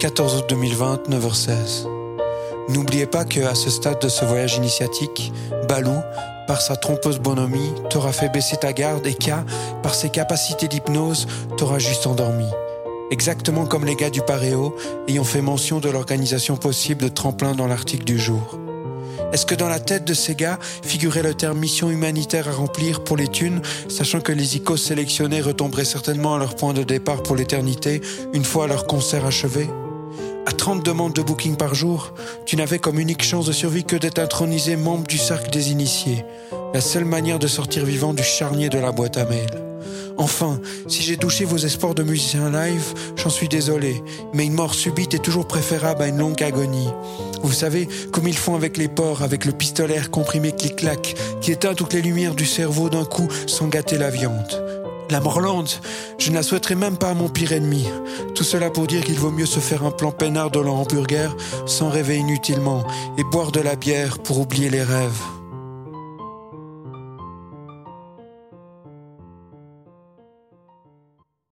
14 août 2020, 9h16. N'oubliez pas que, à ce stade de ce voyage initiatique, Balou, par sa trompeuse bonhomie, t'aura fait baisser ta garde et qu'à, par ses capacités d'hypnose, t'aura juste endormi. Exactement comme les gars du Paréo ayant fait mention de l'organisation possible de tremplin dans l'article du jour. Est-ce que dans la tête de ces gars figurait le terme mission humanitaire à remplir pour les thunes, sachant que les icônes sélectionnés retomberaient certainement à leur point de départ pour l'éternité une fois leur concert achevé? À 30 demandes de booking par jour, tu n'avais comme unique chance de survie que d'être intronisé membre du cercle des initiés, la seule manière de sortir vivant du charnier de la boîte à mail. Enfin, si j'ai douché vos espoirs de musicien live, j'en suis désolé, mais une mort subite est toujours préférable à une longue agonie. Vous savez, comme ils font avec les porcs, avec le pistolet comprimé clic-clac, qui éteint toutes les lumières du cerveau d'un coup sans gâter la viande. La Morlande, je ne la souhaiterais même pas à mon pire ennemi. Tout cela pour dire qu'il vaut mieux se faire un plan peinard de leur hamburger sans rêver inutilement et boire de la bière pour oublier les rêves.